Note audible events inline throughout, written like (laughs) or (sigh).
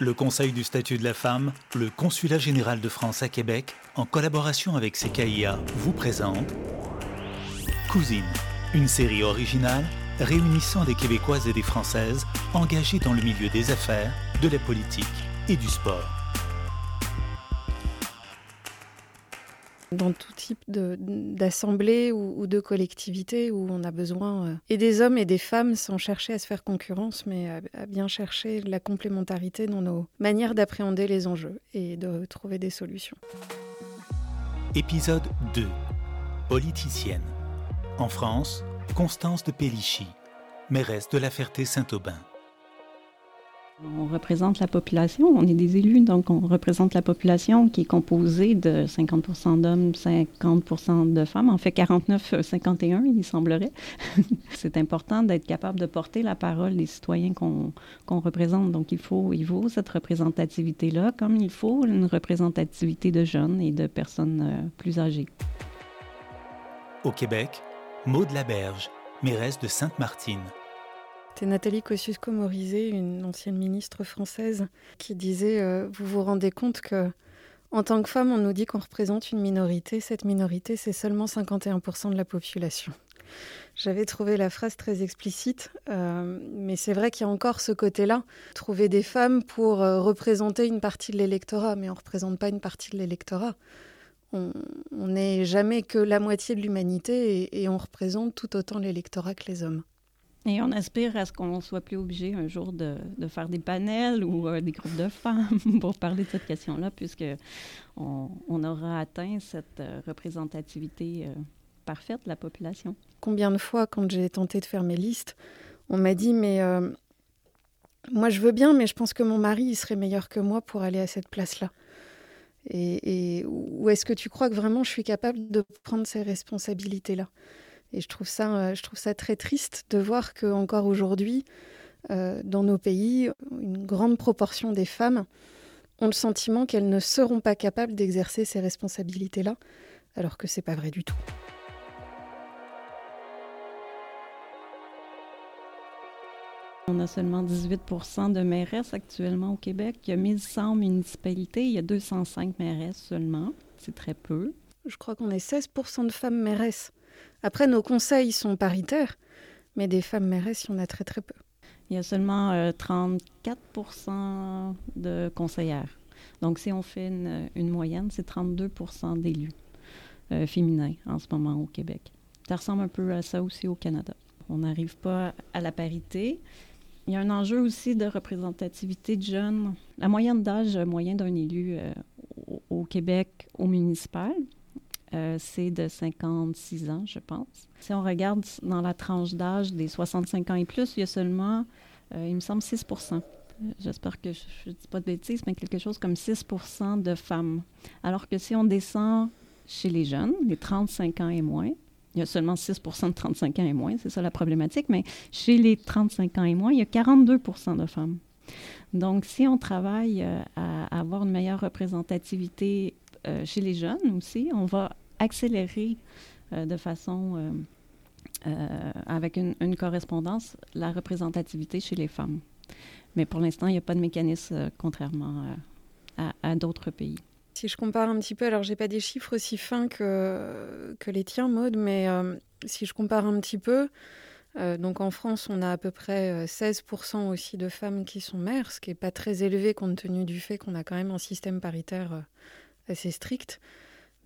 Le Conseil du statut de la femme, le Consulat général de France à Québec, en collaboration avec CKIA, vous présente Cousine, une série originale réunissant des Québécoises et des Françaises engagées dans le milieu des affaires, de la politique et du sport. Dans tout type d'assemblée ou, de collectivité où on a besoin euh, et des hommes et des femmes sans chercher à se faire concurrence, mais à, bien chercher la complémentarité dans nos manières d'appréhender les enjeux et de trouver des solutions. Épisode 2. Politicienne. En France, Constance de Pellichy, mairesse de la Ferté-Saint-Aubin. On représente la population, on est des élus, donc on représente la population qui est composée de 50% d'hommes, 50% de femmes, en fait 49-51, il semblerait. (laughs) C'est important d'être capable de porter la parole des citoyens qu'on représente, donc il faut, il faut cette représentativité-là, comme il faut une représentativité de jeunes et de personnes euh, plus âgées. Au Québec, Maud Laberge, mairesse de Sainte-Martine, c'est Nathalie Kosciusko-Morizet, une ancienne ministre française, qui disait euh, Vous vous rendez compte que, en tant que femme, on nous dit qu'on représente une minorité. Cette minorité, c'est seulement 51% de la population. J'avais trouvé la phrase très explicite, euh, mais c'est vrai qu'il y a encore ce côté-là. Trouver des femmes pour euh, représenter une partie de l'électorat, mais on ne représente pas une partie de l'électorat. On n'est jamais que la moitié de l'humanité et on représente tout autant l'électorat que les hommes. Et on aspire à ce qu'on soit plus obligé un jour de, de faire des panels ou euh, des groupes de femmes (laughs) pour parler de cette question-là, puisque on, aura atteint cette euh, représentativité euh, parfaite de la population. Combien de fois, quand j'ai tenté de faire mes listes, on m'a dit mais moi je veux bien, mais je pense que mon mari il serait meilleur que moi pour aller à cette place-là. Et, et ou est-ce que tu crois que vraiment je suis capable de prendre ces responsabilités-là? Et je trouve ça, euh, je trouve ça très triste de voir qu'encore aujourd'hui, euh, dans nos pays, une grande proportion des femmes ont le sentiment qu'elles ne seront pas capables d'exercer ces responsabilités-là, alors que c'est pas vrai du tout. On a seulement 18 de mairesses actuellement au Québec. Il y a 1100 municipalités, il y a 205 mairesses seulement. C'est très peu. Je crois qu'on est 16 de femmes mairesses. Après, nos conseils sont paritaires, mais des femmes mairesses, il y en a très très peu. Il y a seulement 34 euh, de conseillères. Donc, si on fait une, moyenne, c'est 32 d'élus euh, féminins en ce moment au Québec. Ça ressemble un peu à ça aussi au Canada. On n'arrive pas à la parité. Il y a un enjeu aussi de représentativité de jeunes. La moyenne d'âge moyen d'un élu euh, au Québec au municipal, euh, c'est de 56 ans, je pense. Si on regarde dans la tranche d'âge des 65 ans et plus, il y a seulement, euh, il me semble, 6% euh, J'espère que je ne dis pas de bêtises, mais quelque chose comme 6% de femmes. Alors que si on descend chez les jeunes, les 35 ans et moins, il y a seulement 6% de 35 ans et moins, c'est ça la problématique, mais chez les 35 ans et moins, il y a 42% de femmes. Donc, si on travaille à avoir une meilleure représentativité chez les jeunes aussi, on va accélérer euh, de façon euh, avec une, correspondance la représentativité chez les femmes. Mais pour l'instant, il n'y a pas de mécanisme contrairement à, d'autres pays. Si je compare un petit peu, alors j'ai pas des chiffres aussi fins que, que les tiens, Maude, mais si je compare un petit peu, donc en France, on a à peu près 16% aussi de femmes qui sont mères, ce qui n'est pas très élevé compte tenu du fait qu'on a quand même un système paritaire assez strict,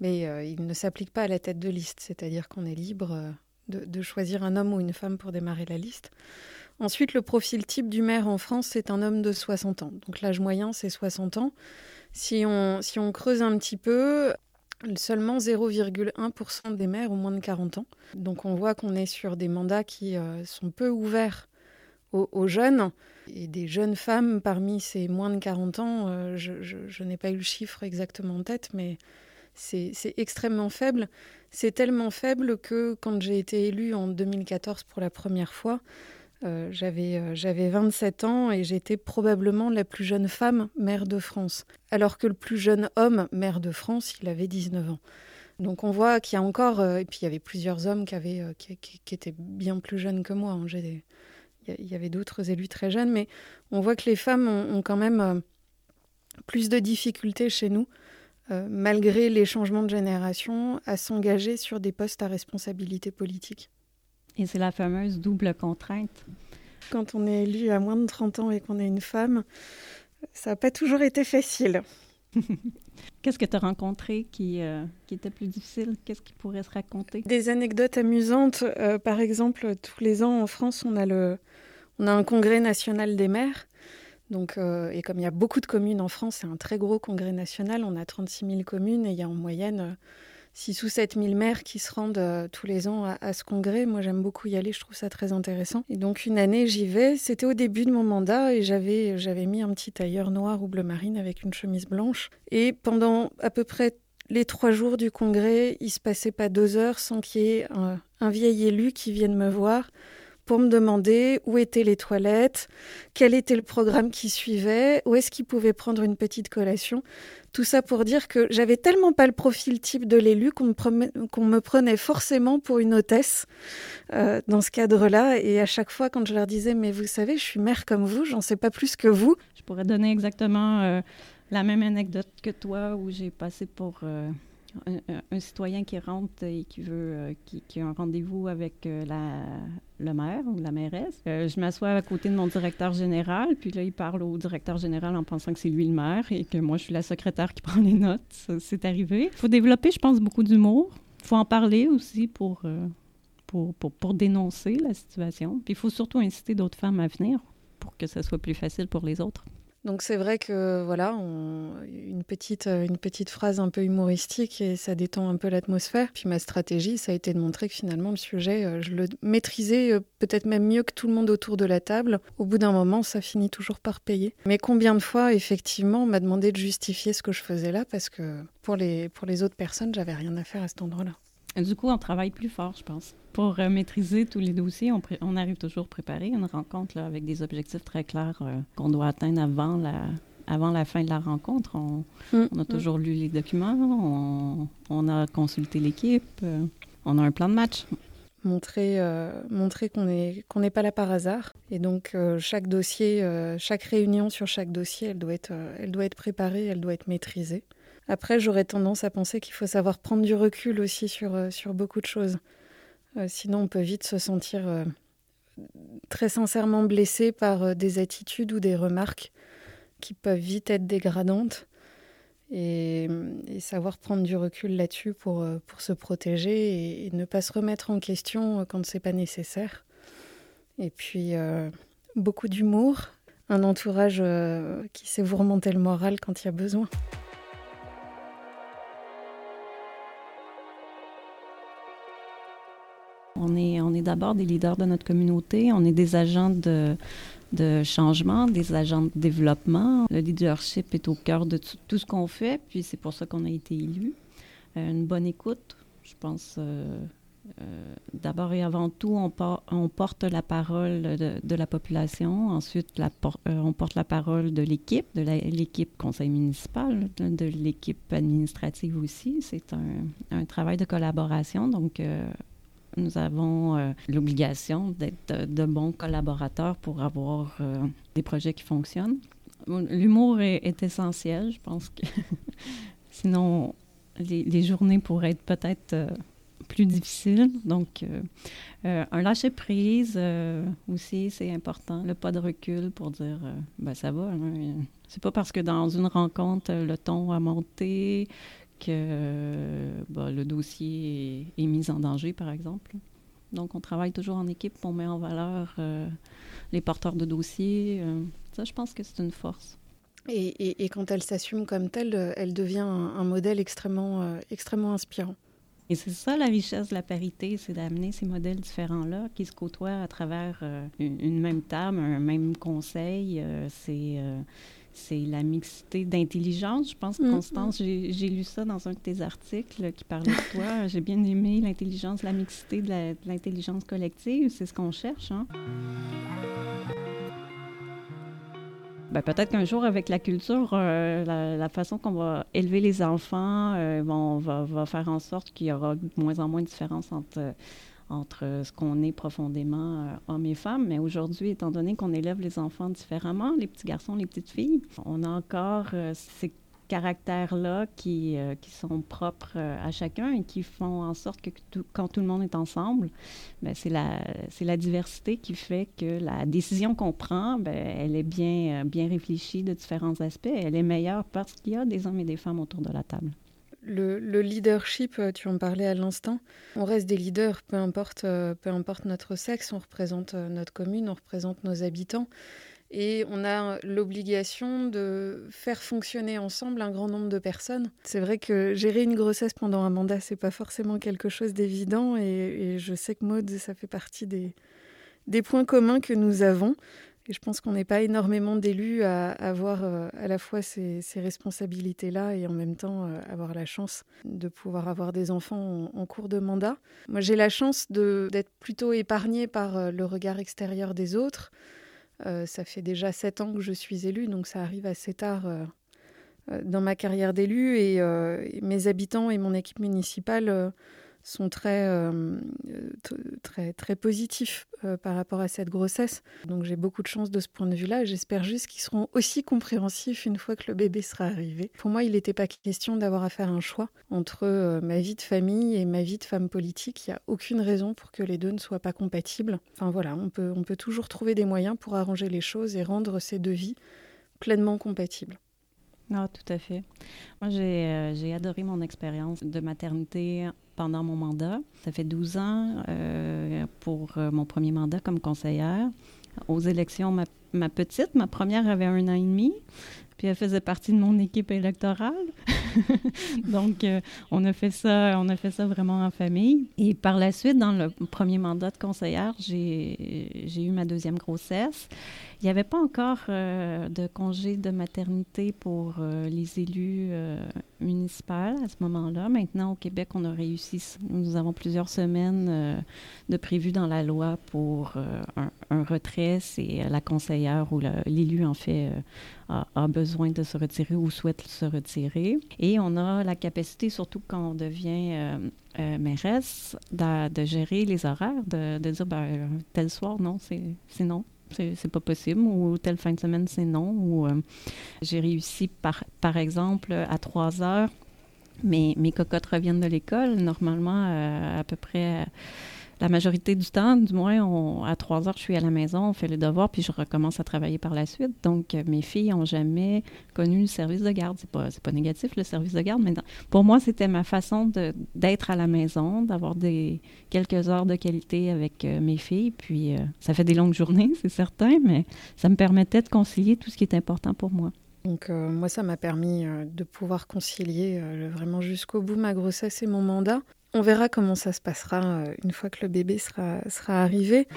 mais euh, il ne s'applique pas à la tête de liste, c'est-à-dire qu'on est libre euh, de, choisir un homme ou une femme pour démarrer la liste. Ensuite, le profil type du maire en France, c'est un homme de 60 ans. Donc l'âge moyen, c'est 60 ans. Si on, si on creuse un petit peu, seulement 0,1% des maires ont moins de 40 ans. Donc on voit qu'on est sur des mandats qui euh, sont peu ouverts aux, jeunes. Et des jeunes femmes parmi ces moins de 40 ans, euh, je, n'ai pas eu le chiffre exactement en tête, mais c'est extrêmement faible. C'est tellement faible que quand j'ai été élue en 2014 pour la première fois, euh, j'avais 27 euh, ans et j'étais probablement la plus jeune femme maire de France. Alors que le plus jeune homme maire de France, il avait 19 ans. Donc on voit qu'il y a encore, et puis il y avait plusieurs hommes qui, avaient, qui, étaient bien plus jeunes que moi. Hein. Il y avait d'autres élus très jeunes, mais on voit que les femmes ont, quand même euh, plus de difficultés chez nous, malgré les changements de génération, à s'engager sur des postes à responsabilité politique. Et c'est la fameuse double contrainte. Quand on est élu à moins de 30 ans et qu'on est une femme, ça n'a pas toujours été facile. (laughs) Qu'est-ce que tu as rencontré qui, euh, qui était plus difficile? Qu'est-ce qui pourrait se raconter? Des anecdotes amusantes. Euh, par exemple, tous les ans en France, on a, le, on a un congrès national des maires. Donc, euh, et comme il y a beaucoup de communes en France, c'est un très gros congrès national. On a 36 000 communes et il y a en moyenne 6 ou 7 000 maires qui se rendent euh, tous les ans à, ce congrès. Moi, j'aime beaucoup y aller, je trouve ça très intéressant. Et donc, une année, j'y vais. C'était au début de mon mandat et j'avais, j'avais mis un petit tailleur noir ou bleu marine avec une chemise blanche. Et pendant à peu près les trois jours du congrès, il se passait pas deux heures sans qu'il y ait un vieil élu qui vienne me voir pour me demander où étaient les toilettes, quel était le programme qui suivait, où est-ce qu'il pouvait prendre une petite collation. Tout ça pour dire que j'avais tellement pas le profil type de l'élu qu'on me, prenait forcément pour une hôtesse euh, dans ce cadre-là. Et à chaque fois, quand je leur disais, mais vous savez, je suis mère comme vous, j'en sais pas plus que vous. Je pourrais donner exactement euh, la même anecdote que toi où j'ai passé pour... Euh, un, citoyen qui rentre et qui veut euh, qui, a un rendez-vous avec euh, le maire ou la mairesse. Euh, je m'assois à côté de mon directeur général, puis là, il parle au directeur général en pensant que c'est lui le maire et que moi, je suis la secrétaire qui (laughs) prend les notes. C'est arrivé. Il faut développer, je pense, beaucoup d'humour. Il faut en parler aussi pour, pour, pour, pour, dénoncer la situation. Puis il faut surtout inciter d'autres femmes à venir pour que ça soit plus facile pour les autres. Donc c'est vrai que voilà, euh, une petite phrase un peu humoristique et ça détend un peu l'atmosphère. Puis ma stratégie, ça a été de montrer que finalement le sujet, euh, je le maîtrisais euh, peut-être même mieux que tout le monde autour de la table. Au bout d'un moment, ça finit toujours par payer. Mais combien de fois, effectivement, on m'a demandé de justifier ce que je faisais là parce que pour les, autres personnes, j'avais rien à faire à cet endroit-là. Du coup, on travaille plus fort, je pense. Pour maîtriser tous les dossiers, on, arrive toujours à préparer une rencontre avec des objectifs très clairs qu'on doit atteindre avant la, avant la fin de la rencontre. On, mm. a mm. toujours lu les documents, on, a consulté l'équipe, euh, on a un plan de match. Montrer, montrer qu'on n'est pas là par hasard. Et donc, chaque dossier, chaque réunion sur chaque dossier, elle doit, être, elle doit être préparée, elle doit être maîtrisée. Après, j'aurais tendance à penser qu'il faut savoir prendre du recul aussi sur, euh, sur beaucoup de choses. Euh, sinon, on peut vite se sentir euh, très sincèrement blessé par des attitudes ou des remarques qui peuvent vite être dégradantes. Et, savoir prendre du recul là-dessus pour, pour se protéger et, ne pas se remettre en question quand c'est pas nécessaire. Et puis, beaucoup d'humour, un entourage qui sait vous remonter le moral quand il y a besoin. On est, on est d'abord des leaders de notre communauté, on est des agents de, de changement, des agents de développement. Le leadership est au cœur de tout, ce qu'on fait, puis c'est pour ça qu'on a été élus. Euh, une bonne écoute, je pense. Euh, euh, d'abord et avant tout, on, on porte la parole de, la population. Ensuite, la on porte la parole de l'équipe, de l'équipe conseil municipal, de, l'équipe administrative aussi. C'est un, un, travail de collaboration. Donc, nous avons euh, l'obligation d'être de, bons collaborateurs pour avoir euh, des projets qui fonctionnent. L'humour est, essentiel, je pense que (laughs) sinon les, journées pourraient être peut-être euh, plus difficiles. Donc, un lâcher prise aussi, c'est important. Le pas de recul pour dire, ben ça va. Hein. C'est pas parce que dans une rencontre, le ton a monté, que bah, le dossier est, mis en danger, par exemple. Donc, on travaille toujours en équipe, on met en valeur euh, les porteurs de dossiers. Euh, ça, je pense que c'est une force. Et, quand elle s'assume comme telle, euh, elle devient un, modèle extrêmement, extrêmement inspirant. Et c'est ça la richesse de la parité, c'est d'amener ces modèles différents-là qui se côtoient à travers une, même table, un même conseil. c'est c'est la mixité d'intelligence. Je pense, mm, Constance, mm. j'ai lu ça dans un de tes articles qui parlait de toi. (laughs) j'ai bien aimé l'intelligence, la mixité de l'intelligence collective. C'est ce qu'on cherche. Hein? Ben, peut-être qu'un jour, avec la culture, euh, la, façon qu'on va élever les enfants, euh, on va, va, faire en sorte qu'il y aura de moins en moins de différence entre entre ce qu'on est profondément euh, hommes et femmes. Mais aujourd'hui, étant donné qu'on élève les enfants différemment, les petits garçons, les petites filles, on a encore euh, ces caractères-là qui, euh, qui sont propres à chacun et qui font en sorte que quand tout le monde est ensemble, ben, c'est la, la diversité qui fait que la décision qu'on prend, ben, elle est bien, bien réfléchie de différents aspects. Elle est meilleure parce qu'il y a des hommes et des femmes autour de la table. Le, leadership, euh, tu en parlais à l'instant, on reste des leaders, peu importe, euh, peu importe notre sexe, on représente euh, notre commune, on représente nos habitants. Et on a l'obligation de faire fonctionner ensemble un grand nombre de personnes. C'est vrai que gérer une grossesse pendant un mandat, c'est pas forcément quelque chose d'évident. Et, je sais que Maud, ça fait partie des, des points communs que nous avons. Et je pense qu'on n'est pas énormément d'élus à avoir euh, à la fois ces, responsabilités-là et en même temps euh, avoir la chance de pouvoir avoir des enfants en, cours de mandat. Moi, j'ai la chance d'être plutôt épargnée par euh, le regard extérieur des autres. ça fait déjà sept ans que je suis élue, donc ça arrive assez tard dans ma carrière d'élu. et, mes habitants et mon équipe municipale sont très, euh, très, très positifs euh, par rapport à cette grossesse. Donc j'ai beaucoup de chance de ce point de vue-là. J'espère juste qu'ils seront aussi compréhensifs une fois que le bébé sera arrivé. Pour moi, il n'était pas question d'avoir à faire un choix entre euh, ma vie de famille et ma vie de femme politique. Il n'y a aucune raison pour que les deux ne soient pas compatibles. Enfin voilà, on peut, on peut toujours trouver des moyens pour arranger les choses et rendre ces deux vies pleinement compatibles. Ah, tout à fait. Moi, j'ai adoré mon expérience de maternité pendant mon mandat. Ça fait 12 ans euh, pour euh, mon premier mandat comme conseillère. Aux élections, ma, petite, ma première avait un an et demi, puis elle faisait partie de mon équipe électorale. (laughs) Donc, euh, on a fait ça, on a fait ça vraiment en famille. Et par la suite, dans le premier mandat de conseillère, j'ai eu ma deuxième grossesse. Il n'y avait pas encore euh, de congé de maternité pour euh, les élus euh, municipaux à ce moment-là. Maintenant, au Québec, on a réussi. Nous avons plusieurs semaines de prévues dans la loi pour un, retrait. C'est la conseillère ou l'élu, en fait, a, a, besoin de se retirer ou souhaite se retirer. Et on a la capacité, surtout quand on devient mairesse, de, de, gérer les horaires, de, de dire ben, tel soir, non, c'est non c'est pas possible, ou telle fin de semaine, c'est non. Ou euh, j'ai réussi, par, par exemple, à 3 heures, mes, mes cocottes reviennent de l'école. Normalement, euh, à peu près la majorité du temps, du moins, à trois heures, je suis à la maison, on fait le devoir, puis je recommence à travailler par la suite. Donc, euh, mes filles n'ont jamais connu le service de garde. C'est pas, pas négatif, le service de garde, mais pour moi, c'était ma façon d'être à la maison, d'avoir quelques heures de qualité avec euh, mes filles. Puis, euh, ça fait des longues journées, (laughs) c'est certain, mais ça me permettait de concilier tout ce qui est important pour moi. Donc moi, ça m'a permis de pouvoir concilier vraiment jusqu'au bout ma grossesse et mon mandat. On verra comment ça se passera euh, une fois que le bébé sera, sera arrivé.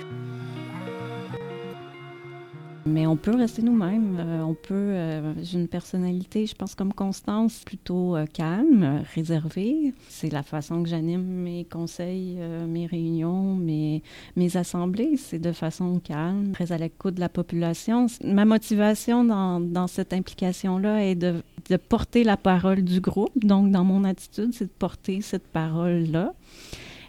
Mais on peut rester nous-mêmes. Euh, on peut. Euh, j'ai une personnalité, je pense, comme Constance, plutôt euh, calme, réservée. C'est la façon que j'anime mes conseils, mes réunions, mes, mes assemblées. C'est de façon calme, très à l'écoute de la population. Ma motivation dans, dans cette implication-là est de, de porter la parole du groupe. Donc, dans mon attitude, c'est de porter cette parole-là.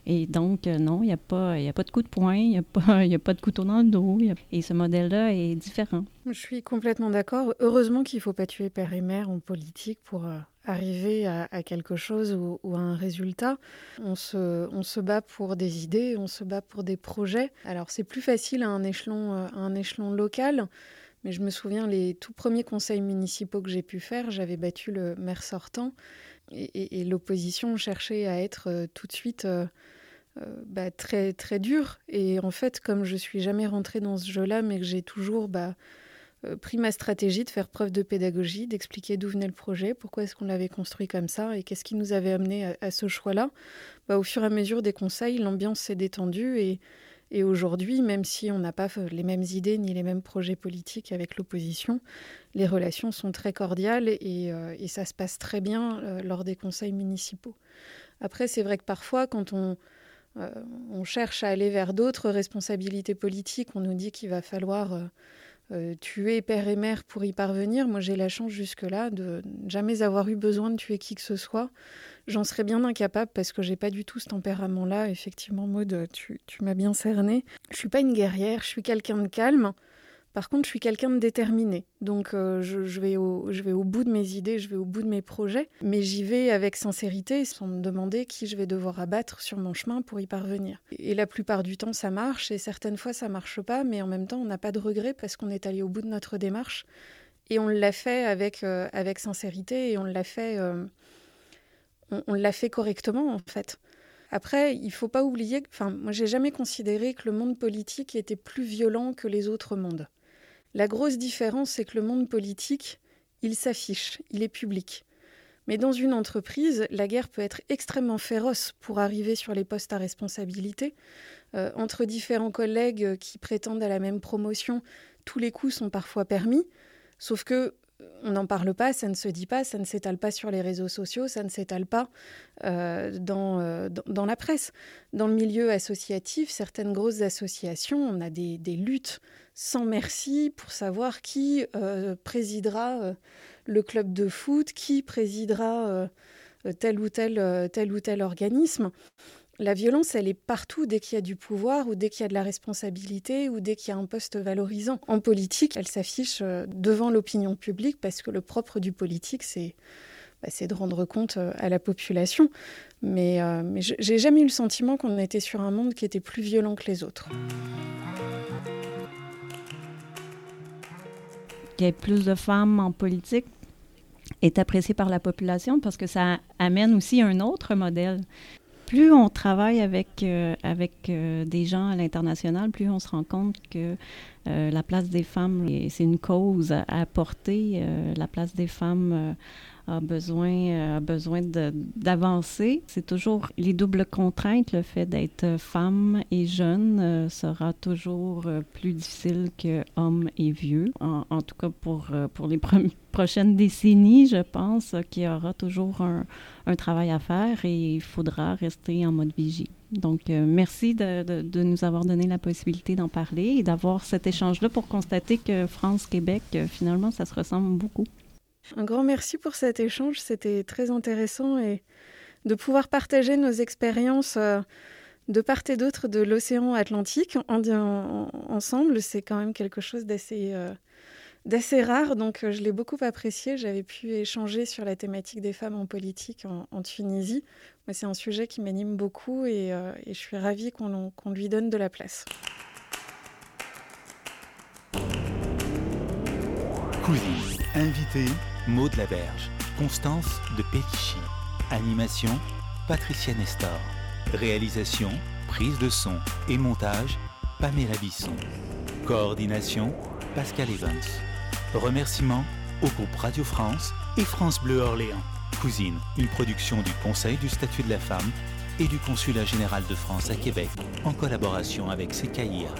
Et donc, euh, non, il n'y a, pas, a pas de coup de poing, il n'y a, pas, (laughs) a pas de couteau dans le dos. et ce modèle-là est différent. Je suis complètement d'accord. Heureusement qu'il ne faut pas tuer père et mère en politique pour euh, arriver à, quelque chose ou, à un résultat. On se, on se bat pour des idées, on se bat pour des projets. Alors, c'est plus facile à un échelon, euh, à un échelon local. Mais je me souviens, les tout premiers conseils municipaux que j'ai pu faire, j'avais battu le maire sortant et, l'opposition cherchait à être tout de suite bah, très très dur. Et en fait, comme je suis jamais rentrée dans ce jeu-là, mais que j'ai toujours bah, euh, pris ma stratégie de faire preuve de pédagogie, d'expliquer d'où venait le projet, pourquoi est-ce qu'on l'avait construit comme ça et qu'est-ce qui nous avait amené à, ce choix-là. Bah, au fur et à mesure des conseils, l'ambiance s'est détendue et, aujourd'hui, même si on n'a pas les mêmes idées ni les mêmes projets politiques avec l'opposition, les relations sont très cordiales et, euh, et ça se passe très bien lors des conseils municipaux. Après, c'est vrai que parfois, quand on, euh, on cherche à aller vers d'autres responsabilités politiques. On nous dit qu'il va falloir euh, tuer père et mère pour y parvenir. Moi, j'ai la chance jusque-là de jamais avoir eu besoin de tuer qui que ce soit. J'en serais bien incapable parce que j'ai pas du tout ce tempérament-là. Effectivement, Maud, tu, tu m'as bien cerné. Je suis pas une guerrière, je suis quelqu'un de calme. Par contre, je suis quelqu'un de déterminé. Donc, euh, je, vais au, bout de mes idées, je vais au bout de mes projets, mais j'y vais avec sincérité, sans me demander qui je vais devoir abattre sur mon chemin pour y parvenir. Et la plupart du temps, ça marche, et certaines fois, ça marche pas, mais en même temps, on n'a pas de regret parce qu'on est allé au bout de notre démarche. Et on l'a fait avec, euh, sincérité, et on l'a fait, euh, fait correctement, en fait. Après, il faut pas oublier, enfin, moi, j'ai jamais considéré que le monde politique était plus violent que les autres mondes. La grosse différence, c'est que le monde politique, il s'affiche, il est public. Mais dans une entreprise, la guerre peut être extrêmement féroce pour arriver sur les postes à responsabilité. Euh, entre différents collègues qui prétendent à la même promotion, tous les coups sont parfois permis. Sauf que on n'en parle pas, ça ne se dit pas, ça ne s'étale pas sur les réseaux sociaux, ça ne s'étale pas euh, euh, dans, la presse. Dans le milieu associatif, certaines grosses associations, on a des, luttes sans merci pour savoir qui euh, présidera le club de foot, qui présidera tel ou tel, tel ou tel organisme. La violence, elle est partout dès qu'il y a du pouvoir ou dès qu'il y a de la responsabilité ou dès qu'il y a un poste valorisant. En politique, elle s'affiche euh, devant l'opinion publique parce que le propre du politique, c'est bah, de rendre compte euh, à la population. Mais, euh, j'ai jamais eu le sentiment qu'on était sur un monde qui était plus violent que les autres. Qu'il y ait plus de femmes en politique est apprécié par la population parce que ça amène aussi un autre modèle plus on travaille avec, euh, avec euh, des gens à l'international, plus on se rend compte que euh, la place des femmes, c'est une cause à apporter. la place des femmes a besoin, euh, a besoin d'avancer. C'est toujours les doubles contraintes. Le fait d'être femme et jeune euh, sera toujours euh, plus difficile que homme et vieux. En, en tout cas, pour, pour les prochaines décennies, je pense qu'il y aura toujours un, un, travail à faire et il faudra rester en mode vigie. Donc, merci de, de, de, nous avoir donné la possibilité d'en parler et d'avoir cet échange-là pour constater que France-Québec, finalement, ça se ressemble beaucoup. Un grand merci pour cet échange, c'était très intéressant et de pouvoir partager nos expériences euh, de part et d'autre de l'océan Atlantique en, ensemble, c'est quand même quelque chose d'assez euh, rare, donc euh, je l'ai beaucoup apprécié. J'avais pu échanger sur la thématique des femmes en politique en, Tunisie. c'est un sujet qui m'anime beaucoup et, je suis ravie qu'on lui donne de la place. Cousine, invité Maud Laberge, Constance de Pélichy. Animation, Patricia Nestor. Réalisation, prise de son et montage, Pamela Bisson. Coordination, Pascal Evans. Remerciements au groupe Radio France et France Bleu Orléans. Cousine, une production du Conseil du statut de la femme et du Consulat général de France à Québec en collaboration avec CKIA.